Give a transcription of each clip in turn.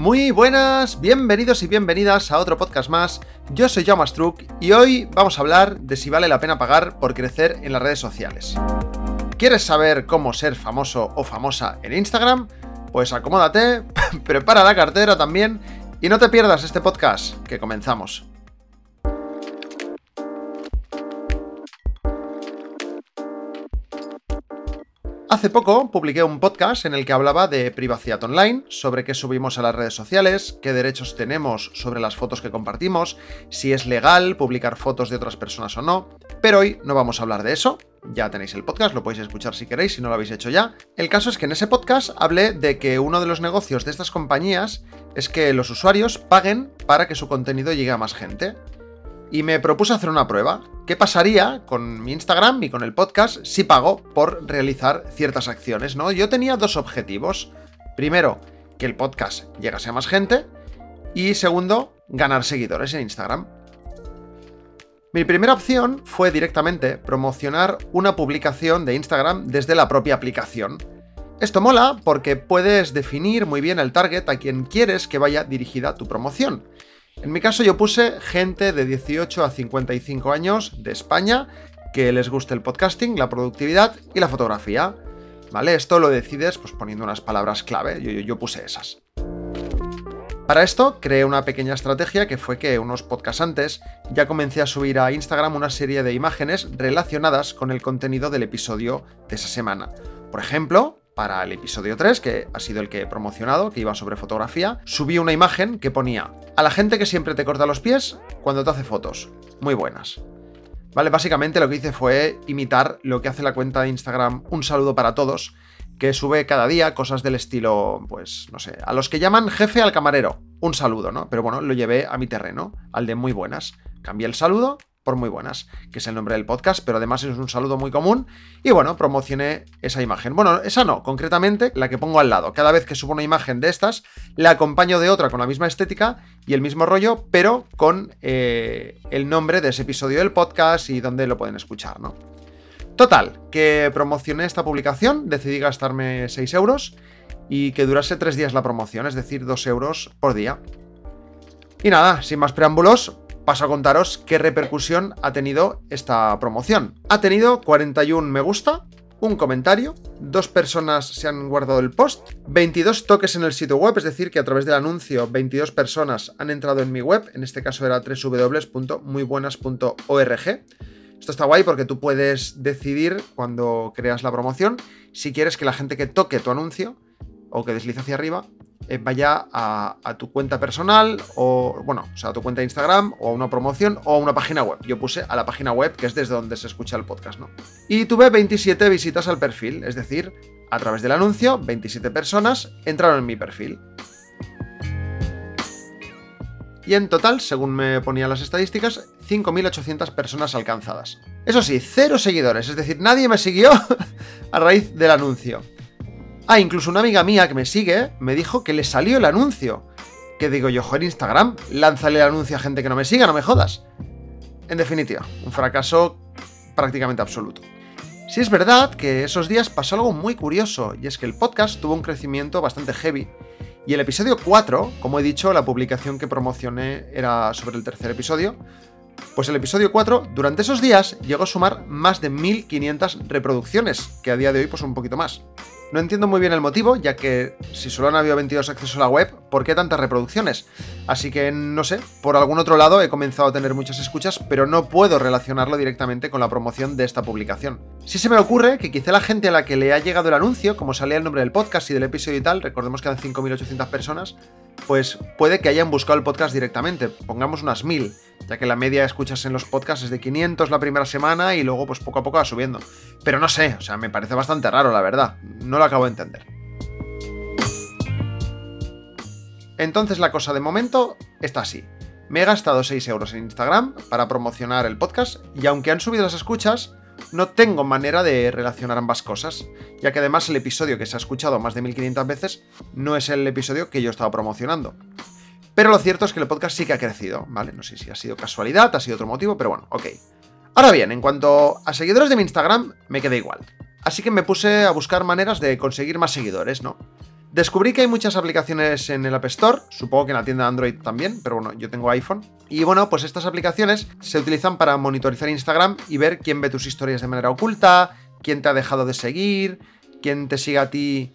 Muy buenas, bienvenidos y bienvenidas a otro podcast más. Yo soy Jaume Struck y hoy vamos a hablar de si vale la pena pagar por crecer en las redes sociales. ¿Quieres saber cómo ser famoso o famosa en Instagram? Pues acomódate, prepara la cartera también y no te pierdas este podcast, que comenzamos. Hace poco publiqué un podcast en el que hablaba de privacidad online, sobre qué subimos a las redes sociales, qué derechos tenemos sobre las fotos que compartimos, si es legal publicar fotos de otras personas o no, pero hoy no vamos a hablar de eso. Ya tenéis el podcast, lo podéis escuchar si queréis, si no lo habéis hecho ya. El caso es que en ese podcast hablé de que uno de los negocios de estas compañías es que los usuarios paguen para que su contenido llegue a más gente y me propuse hacer una prueba. ¿Qué pasaría con mi Instagram y con el podcast si pago por realizar ciertas acciones? ¿no? Yo tenía dos objetivos. Primero, que el podcast llegase a más gente. Y segundo, ganar seguidores en Instagram. Mi primera opción fue directamente promocionar una publicación de Instagram desde la propia aplicación. Esto mola porque puedes definir muy bien el target a quien quieres que vaya dirigida tu promoción. En mi caso yo puse gente de 18 a 55 años de España que les guste el podcasting, la productividad y la fotografía. ¿Vale? Esto lo decides pues poniendo unas palabras clave, yo, yo, puse esas. Para esto creé una pequeña estrategia que fue que unos podcasts antes ya comencé a subir a Instagram una serie de imágenes relacionadas con el contenido del episodio de esa semana. Por ejemplo, para el episodio 3, que ha sido el que he promocionado, que iba sobre fotografía, subí una imagen que ponía a la gente que siempre te corta los pies cuando te hace fotos. Muy buenas. Vale, básicamente lo que hice fue imitar lo que hace la cuenta de Instagram Un saludo para todos, que sube cada día cosas del estilo, pues, no sé, a los que llaman jefe al camarero. Un saludo, ¿no? Pero bueno, lo llevé a mi terreno, al de muy buenas. Cambié el saludo por muy buenas, que es el nombre del podcast, pero además es un saludo muy común. Y bueno, promocioné esa imagen. Bueno, esa no, concretamente la que pongo al lado. Cada vez que subo una imagen de estas, la acompaño de otra con la misma estética y el mismo rollo, pero con eh, el nombre de ese episodio del podcast y donde lo pueden escuchar, ¿no? Total, que promocioné esta publicación, decidí gastarme 6 euros y que durase 3 días la promoción, es decir, 2 euros por día. Y nada, sin más preámbulos, paso a contaros qué repercusión ha tenido esta promoción. Ha tenido 41 me gusta, un comentario, dos personas se han guardado el post, 22 toques en el sitio web, es decir, que a través del anuncio 22 personas han entrado en mi web, en este caso era www.muybuenas.org. Esto está guay porque tú puedes decidir cuando creas la promoción si quieres que la gente que toque tu anuncio o que deslice hacia arriba vaya a, tu cuenta personal o, bueno, o sea, a tu cuenta de Instagram o a una promoción o a una página web. Yo puse a la página web, que es desde donde se escucha el podcast, ¿no? Y tuve 27 visitas al perfil, es decir, a través del anuncio, 27 personas entraron en mi perfil. Y en total, según me ponían las estadísticas, 5.800 personas alcanzadas. Eso sí, cero seguidores, es decir, nadie me siguió a raíz del anuncio. Ah, incluso una amiga mía que me sigue me dijo que le salió el anuncio. Que digo yo, joder, Instagram, lánzale el anuncio a gente que no me siga, no me jodas. En definitiva, un fracaso prácticamente absoluto. Sí es verdad que esos días pasó algo muy curioso, y es que el podcast tuvo un crecimiento bastante heavy. Y el episodio 4, como he dicho, la publicación que promocioné era sobre el tercer episodio, pues el episodio 4, durante esos días, llegó a sumar más de 1500 reproducciones, que a día de hoy pues un poquito más. No entiendo muy bien el motivo, ya que si solo han habido 22 accesos a la web, ¿por qué tantas reproducciones? Así que no sé, por algún otro lado he comenzado a tener muchas escuchas, pero no puedo relacionarlo directamente con la promoción de esta publicación. Si se me ocurre que quizá la gente a la que le ha llegado el anuncio, como salía el nombre del podcast y del episodio y tal, recordemos que eran 5.800 personas, pues puede que hayan buscado el podcast directamente, pongamos unas 1.000 ya que la media de escuchas en los podcasts es de 500 la primera semana y luego pues poco a poco va subiendo. Pero no sé, o sea, me parece bastante raro, la verdad. No lo acabo de entender. Entonces la cosa de momento está así. Me he gastado 6 euros en Instagram para promocionar el podcast y aunque han subido las escuchas, no tengo manera de relacionar ambas cosas, ya que además el episodio que se ha escuchado más de 1500 veces no es el episodio que yo estaba promocionando. Pero lo cierto es que el podcast sí que ha crecido, ¿vale? No sé si ha sido casualidad, ha sido otro motivo, pero bueno, ok. Ahora bien, en cuanto a seguidores de mi Instagram, me quedé igual. Así que me puse a buscar maneras de conseguir más seguidores, ¿no? Descubrí que hay muchas aplicaciones en el App Store, supongo que en la tienda de Android también, pero bueno, yo tengo iPhone. Y bueno, pues estas aplicaciones se utilizan para monitorizar Instagram y ver quién ve tus historias de manera oculta, quién te ha dejado de seguir, quién te sigue a ti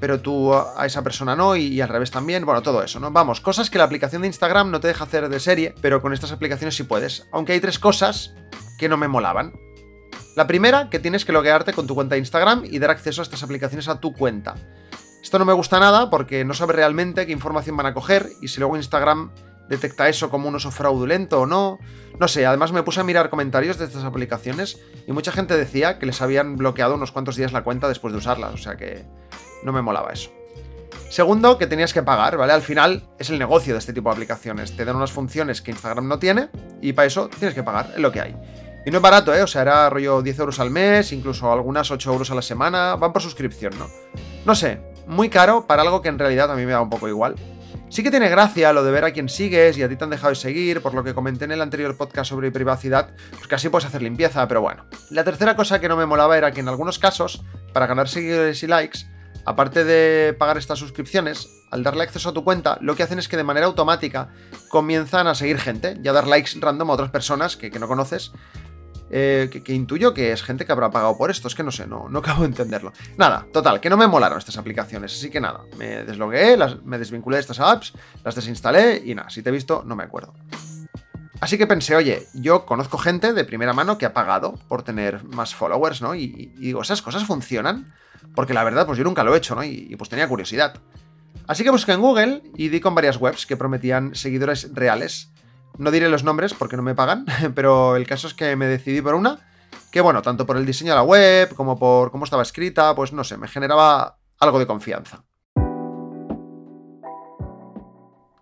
pero tú a esa persona no y, al revés también, bueno, todo eso, ¿no? Vamos, cosas que la aplicación de Instagram no te deja hacer de serie, pero con estas aplicaciones sí puedes. Aunque hay tres cosas que no me molaban. La primera, que tienes que loguearte con tu cuenta de Instagram y dar acceso a estas aplicaciones a tu cuenta. Esto no me gusta nada porque no sabe realmente qué información van a coger y si luego Instagram detecta eso como un uso fraudulento o no. No sé, además me puse a mirar comentarios de estas aplicaciones y mucha gente decía que les habían bloqueado unos cuantos días la cuenta después de usarlas, o sea que no me molaba eso. Segundo, que tenías que pagar, ¿vale? Al final es el negocio de este tipo de aplicaciones. Te dan unas funciones que Instagram no tiene y para eso tienes que pagar, es lo que hay. Y no es barato, ¿eh? O sea, era rollo 10 euros al mes, incluso algunas 8 euros a la semana. Van por suscripción, ¿no? No sé, muy caro para algo que en realidad a mí me da un poco igual. Sí que tiene gracia lo de ver a quién sigues y a ti te han dejado de seguir, por lo que comenté en el anterior podcast sobre privacidad, pues así puedes hacer limpieza, pero bueno. La tercera cosa que no me molaba era que en algunos casos, para ganar seguidores y likes, aparte de pagar estas suscripciones, al darle acceso a tu cuenta, lo que hacen es que de manera automática comienzan a seguir gente y a dar likes random a otras personas que, que no conoces, eh, que, intuyo que es gente que habrá pagado por esto. Es que no sé, no, no acabo de entenderlo. Nada, total, que no me molaron estas aplicaciones. Así que nada, me deslogué, las, me desvinculé de estas apps, las desinstalé y nada, si te he visto, no me acuerdo. Así que pensé, oye, yo conozco gente de primera mano que ha pagado por tener más followers, ¿no? Y, digo, ¿esas cosas funcionan? Porque la verdad, pues yo nunca lo he hecho, ¿no? Y, y pues tenía curiosidad. Así que busqué en Google y di con varias webs que prometían seguidores reales no diré los nombres porque no me pagan, pero el caso es que me decidí por una, que bueno, tanto por el diseño de la web como por cómo estaba escrita, pues no sé, me generaba algo de confianza.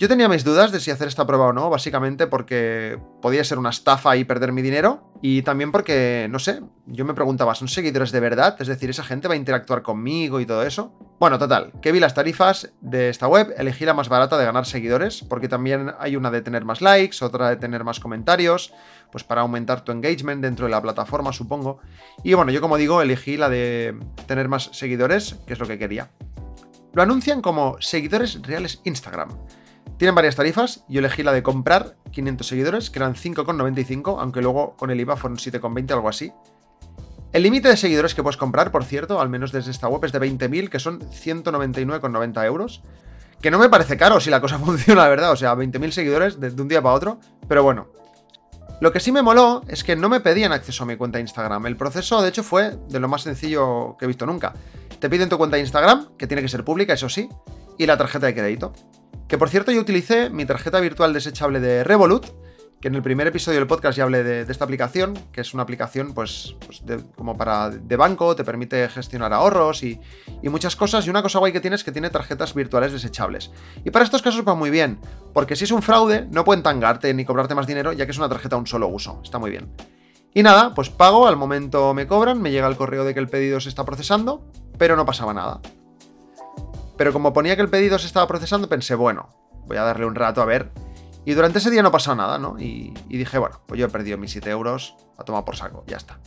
Yo tenía mis dudas de si hacer esta prueba o no, básicamente porque podía ser una estafa y perder mi dinero, y también porque, no sé, yo me preguntaba, ¿son seguidores de verdad? Es decir, ¿esa gente va a interactuar conmigo y todo eso? Bueno, total, que vi las tarifas de esta web, elegí la más barata de ganar seguidores, porque también hay una de tener más likes, otra de tener más comentarios, pues para aumentar tu engagement dentro de la plataforma, supongo. Y bueno, yo como digo, elegí la de tener más seguidores, que es lo que quería. Lo anuncian como seguidores reales Instagram. Tienen varias tarifas, yo elegí la de comprar 500 seguidores, que eran 5,95, aunque luego con el IVA fueron 7,20, algo así. El límite de seguidores que puedes comprar, por cierto, al menos desde esta web, es de 20.000, que son 199,90 euros. Que no me parece caro si la cosa funciona, la verdad. O sea, 20.000 seguidores de, un día para otro. Pero bueno. Lo que sí me moló es que no me pedían acceso a mi cuenta de Instagram. El proceso, de hecho, fue de lo más sencillo que he visto nunca. Te piden tu cuenta de Instagram, que tiene que ser pública, eso sí, y la tarjeta de crédito. Que por cierto yo utilicé mi tarjeta virtual desechable de Revolut, que en el primer episodio del podcast ya hablé de, esta aplicación, que es una aplicación pues, pues como para de banco, te permite gestionar ahorros y, muchas cosas. Y una cosa guay que tiene es que tiene tarjetas virtuales desechables. Y para estos casos va muy bien, porque si es un fraude no pueden tangarte ni cobrarte más dinero, ya que es una tarjeta a un solo uso. Está muy bien. Y nada, pues pago, al momento me cobran, me llega el correo de que el pedido se está procesando, pero no pasaba nada. Pero como ponía que el pedido se estaba procesando, pensé, bueno, voy a darle un rato a ver. Y durante ese día no pasó nada, ¿no? Y, dije, bueno, pues yo he perdido mis 7 euros, a tomar por saco, ya está.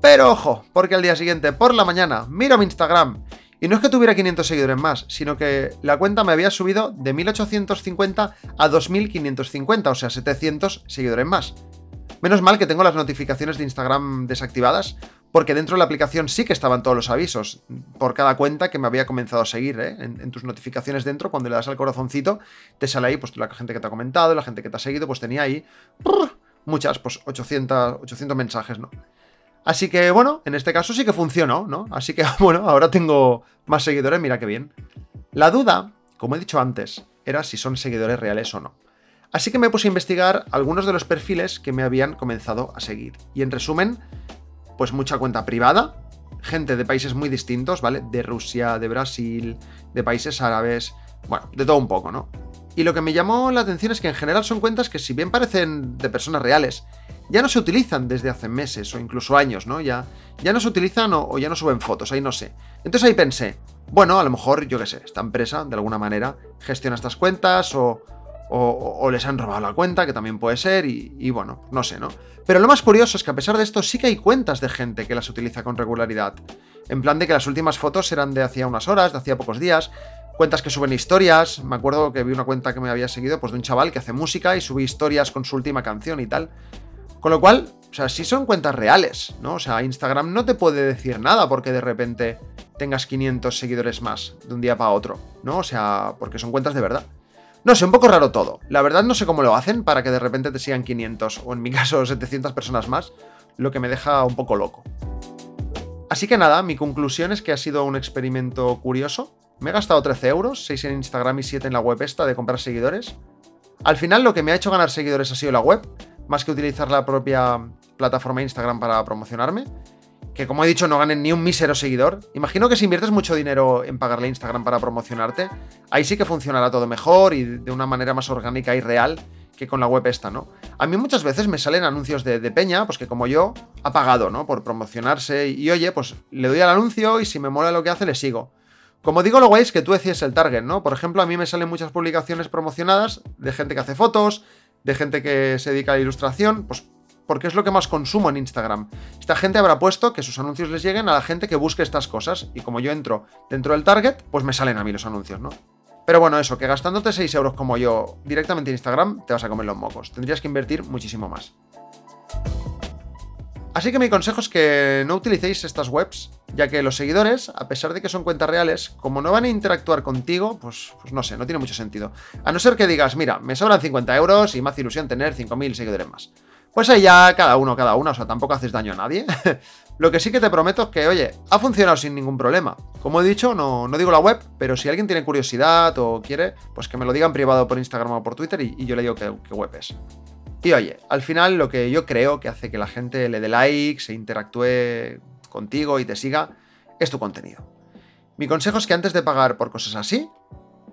Pero ojo, porque al día siguiente, por la mañana, miro mi Instagram y no es que tuviera 500 seguidores más, sino que la cuenta me había subido de 1850 a 2550, o sea, 700 seguidores más. Menos mal que tengo las notificaciones de Instagram desactivadas, porque dentro de la aplicación sí que estaban todos los avisos por cada cuenta que me había comenzado a seguir. ¿eh? En, tus notificaciones dentro, cuando le das al corazoncito, te sale ahí pues la gente que te ha comentado, la gente que te ha seguido, pues tenía ahí muchas, pues 800, 800 mensajes, ¿no? Así que bueno, en este caso sí que funcionó, ¿no? Así que bueno, ahora tengo más seguidores, mira qué bien. La duda, como he dicho antes, era si son seguidores reales o no. Así que me puse a investigar algunos de los perfiles que me habían comenzado a seguir. Y en resumen, pues mucha cuenta privada, gente de países muy distintos, ¿vale? De Rusia, de Brasil, de países árabes, bueno, de todo un poco, ¿no? Y lo que me llamó la atención es que en general son cuentas que si bien parecen de personas reales, ya no se utilizan desde hace meses o incluso años, ¿no? Ya, ya no se utilizan o, ya no suben fotos, ahí no sé. Entonces ahí pensé, bueno, a lo mejor, yo qué sé, esta empresa de alguna manera gestiona estas cuentas o, o, les han robado la cuenta, que también puede ser, y, y, bueno, no sé, ¿no? Pero lo más curioso es que a pesar de esto sí que hay cuentas de gente que las utiliza con regularidad. En plan de que las últimas fotos eran de hacía unas horas, de hacía pocos días, cuentas que suben historias. Me acuerdo que vi una cuenta que me había seguido, pues de un chaval que hace música y sube historias con su última canción y tal. Con lo cual, o sea, sí son cuentas reales, ¿no? O sea, Instagram no te puede decir nada porque de repente tengas 500 seguidores más de un día para otro, ¿no? O sea, porque son cuentas de verdad. No sé, un poco raro todo. La verdad no sé cómo lo hacen para que de repente te sigan 500 o en mi caso 700 personas más, lo que me deja un poco loco. Así que nada, mi conclusión es que ha sido un experimento curioso, me he gastado 13 euros, 6 en Instagram y 7 en la web esta de comprar seguidores. Al final lo que me ha hecho ganar seguidores ha sido la web, más que utilizar la propia plataforma Instagram para promocionarme. Que como he dicho, no ganen ni un mísero seguidor. Imagino que si inviertes mucho dinero en pagarle a Instagram para promocionarte, ahí sí que funcionará todo mejor y de una manera más orgánica y real que con la web esta, ¿no? A mí muchas veces me salen anuncios de, de, Peña, pues que como yo, ha pagado, ¿no? Por promocionarse y, oye, pues le doy al anuncio y si me mola lo que hace, le sigo. Como digo, lo guay es que tú decides el target, ¿no? Por ejemplo, a mí me salen muchas publicaciones promocionadas de gente que hace fotos, de gente que se dedica a la ilustración, pues porque es lo que más consumo en Instagram. Esta gente habrá puesto que sus anuncios les lleguen a la gente que busque estas cosas, y como yo entro dentro del target, pues me salen a mí los anuncios, ¿no? Pero bueno, eso, que gastándote 6 euros como yo directamente en Instagram, te vas a comer los mocos. Tendrías que invertir muchísimo más. Así que mi consejo es que no utilicéis estas webs, ya que los seguidores, a pesar de que son cuentas reales, como no van a interactuar contigo, pues, pues no sé, no tiene mucho sentido. A no ser que digas, mira, me sobran 50 euros y me hace ilusión tener 5.000 seguidores más. Pues ahí ya cada uno, cada una, o sea, tampoco haces daño a nadie. Lo que sí que te prometo es que, oye, ha funcionado sin ningún problema. Como he dicho, no, no digo la web, pero si alguien tiene curiosidad o quiere, pues que me lo diga en privado por Instagram o por Twitter y, yo le digo qué web es. Y oye, al final lo que yo creo que hace que la gente le dé like, se interactúe contigo y te siga, es tu contenido. Mi consejo es que antes de pagar por cosas así,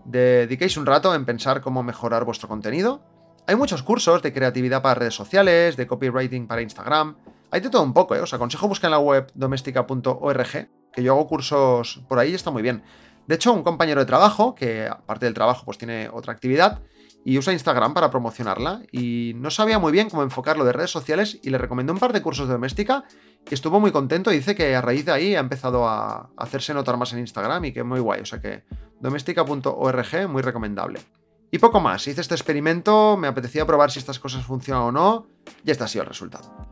dediquéis un rato en pensar cómo mejorar vuestro contenido. Hay muchos cursos de creatividad para redes sociales, de copywriting para Instagram. Hay de todo un poco, ¿eh? Os aconsejo buscar en la web doméstica.org, que yo hago cursos por ahí y está muy bien. De hecho, un compañero de trabajo, que aparte del trabajo pues tiene otra actividad, y usa Instagram para promocionarla y no sabía muy bien cómo enfocarlo de redes sociales y le recomendé un par de cursos de doméstica y estuvo muy contento y dice que a raíz de ahí ha empezado a hacerse notar más en Instagram y que muy guay, o sea que doméstica.org muy recomendable. Y poco más, hice este experimento, me apetecía probar si estas cosas funcionan o no y este ha sido el resultado.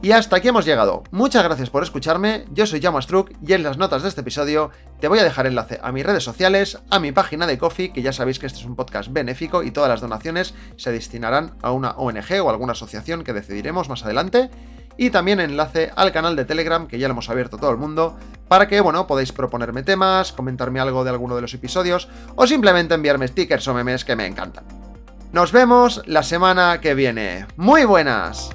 Y hasta aquí hemos llegado. Muchas gracias por escucharme, yo soy Struck y en las notas de este episodio te voy a dejar enlace a mis redes sociales, a mi página de Coffee, que ya sabéis que este es un podcast benéfico y todas las donaciones se destinarán a una ONG o alguna asociación que decidiremos más adelante. Y también enlace al canal de Telegram, que ya lo hemos abierto todo el mundo, para que, bueno, podáis proponerme temas, comentarme algo de alguno de los episodios, o simplemente enviarme stickers o memes que me encantan. Nos vemos la semana que viene. ¡Muy buenas!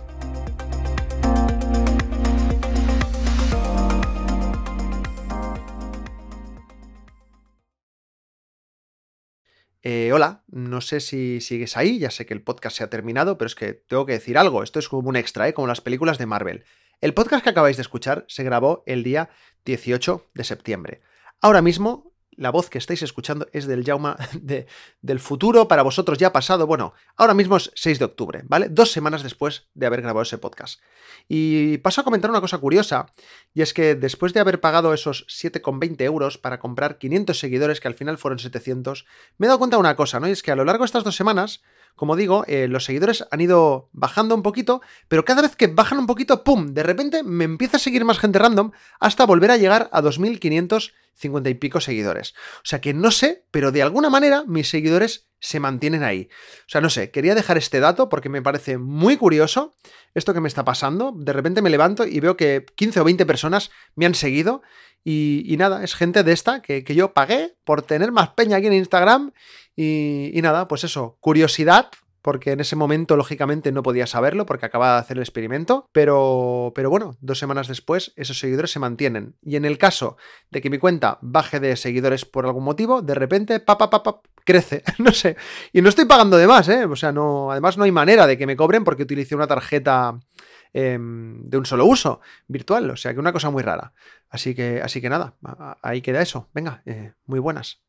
Eh, hola, no sé si sigues ahí, ya sé que el podcast se ha terminado, pero es que tengo que decir algo, esto es como un extra, ¿eh? como las películas de Marvel. El podcast que acabáis de escuchar se grabó el día 18 de septiembre. Ahora mismo la voz que estáis escuchando es del Jauma de, del futuro, para vosotros ya pasado. Bueno, ahora mismo es 6 de octubre, ¿vale? Dos semanas después de haber grabado ese podcast. Y paso a comentar una cosa curiosa, y es que después de haber pagado esos 7,20 euros para comprar 500 seguidores, que al final fueron 700, me he dado cuenta de una cosa, ¿no? Y es que a lo largo de estas dos semanas como digo, eh, los seguidores han ido bajando un poquito, pero cada vez que bajan un poquito, ¡pum! De repente me empieza a seguir más gente random hasta volver a llegar a 2.550 y pico seguidores. O sea que no sé, pero de alguna manera mis seguidores se mantienen ahí. O sea, no sé, quería dejar este dato porque me parece muy curioso esto que me está pasando. De repente me levanto y veo que 15 o 20 personas me han seguido y, nada, es gente de esta que, yo pagué por tener más peña aquí en Instagram. Y, y nada, pues eso, curiosidad porque en ese momento, lógicamente, no podía saberlo porque acababa de hacer el experimento, pero, pero bueno, dos semanas después esos seguidores se mantienen. Y en el caso de que mi cuenta baje de seguidores por algún motivo, de repente, pa, pa, pa, crece, no sé. Y no estoy pagando de más, ¿eh? O sea, no, además no hay manera de que me cobren porque utilicé una tarjeta em, de un solo uso virtual, o sea que una cosa muy rara. Así que, así que nada, ahí queda eso. Venga, eh, muy buenas.